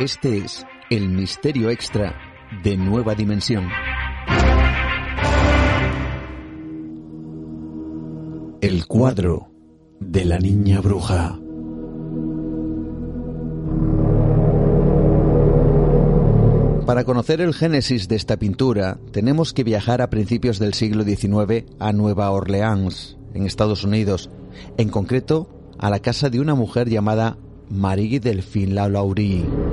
Este es el misterio extra de Nueva Dimensión. El cuadro de la niña bruja. Para conocer el génesis de esta pintura, tenemos que viajar a principios del siglo XIX a Nueva Orleans, en Estados Unidos, en concreto a la casa de una mujer llamada Marie Delphine Lalaurie.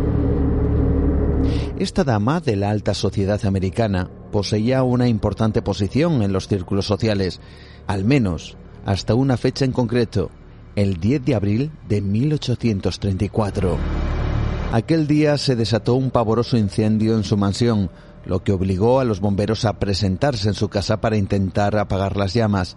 Esta dama de la alta sociedad americana poseía una importante posición en los círculos sociales, al menos hasta una fecha en concreto, el 10 de abril de 1834. Aquel día se desató un pavoroso incendio en su mansión, lo que obligó a los bomberos a presentarse en su casa para intentar apagar las llamas.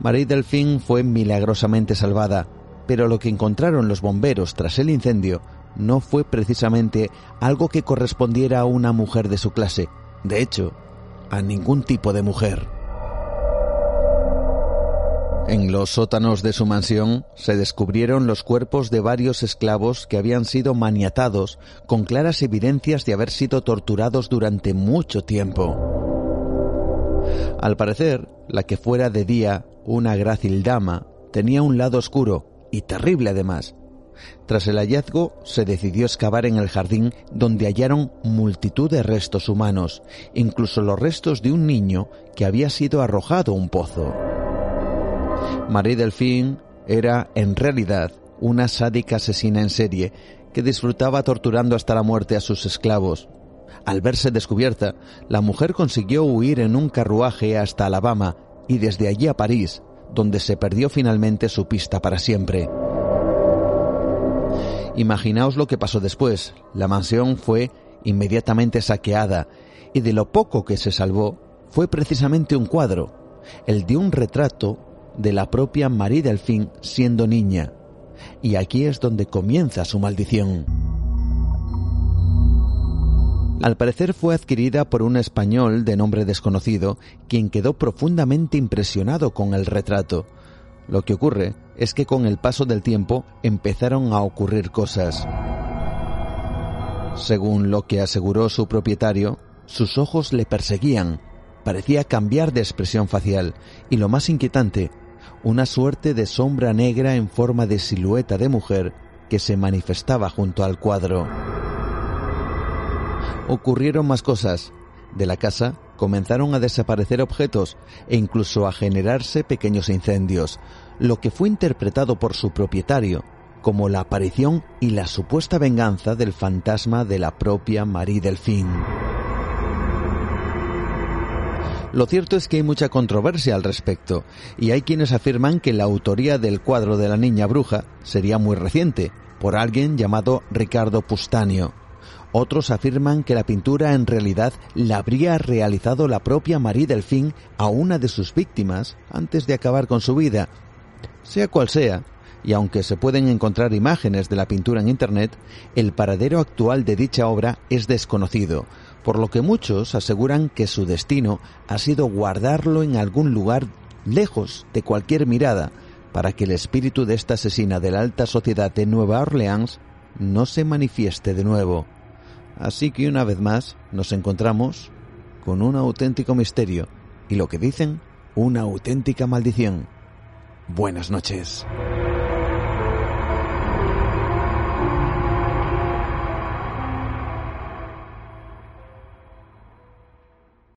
Marie Delphine fue milagrosamente salvada, pero lo que encontraron los bomberos tras el incendio no fue precisamente algo que correspondiera a una mujer de su clase, de hecho, a ningún tipo de mujer. En los sótanos de su mansión se descubrieron los cuerpos de varios esclavos que habían sido maniatados con claras evidencias de haber sido torturados durante mucho tiempo. Al parecer, la que fuera de día una grácil dama tenía un lado oscuro y terrible además. Tras el hallazgo se decidió excavar en el jardín donde hallaron multitud de restos humanos, incluso los restos de un niño que había sido arrojado a un pozo. Marie Delphine era, en realidad, una sádica asesina en serie que disfrutaba torturando hasta la muerte a sus esclavos. Al verse descubierta, la mujer consiguió huir en un carruaje hasta Alabama y desde allí a París, donde se perdió finalmente su pista para siempre. Imaginaos lo que pasó después. La mansión fue inmediatamente saqueada y de lo poco que se salvó fue precisamente un cuadro, el de un retrato de la propia Marie Delphine siendo niña. Y aquí es donde comienza su maldición. Al parecer fue adquirida por un español de nombre desconocido, quien quedó profundamente impresionado con el retrato. Lo que ocurre es que con el paso del tiempo empezaron a ocurrir cosas. Según lo que aseguró su propietario, sus ojos le perseguían, parecía cambiar de expresión facial y lo más inquietante una suerte de sombra negra en forma de silueta de mujer que se manifestaba junto al cuadro. Ocurrieron más cosas. De la casa comenzaron a desaparecer objetos e incluso a generarse pequeños incendios, lo que fue interpretado por su propietario como la aparición y la supuesta venganza del fantasma de la propia Marie Delphine. Lo cierto es que hay mucha controversia al respecto, y hay quienes afirman que la autoría del cuadro de la niña bruja sería muy reciente, por alguien llamado Ricardo Pustanio. Otros afirman que la pintura en realidad la habría realizado la propia Marie Delphine a una de sus víctimas antes de acabar con su vida. Sea cual sea, y aunque se pueden encontrar imágenes de la pintura en Internet, el paradero actual de dicha obra es desconocido, por lo que muchos aseguran que su destino ha sido guardarlo en algún lugar lejos de cualquier mirada, para que el espíritu de esta asesina de la alta sociedad de Nueva Orleans no se manifieste de nuevo. Así que una vez más nos encontramos con un auténtico misterio y lo que dicen, una auténtica maldición. Buenas noches.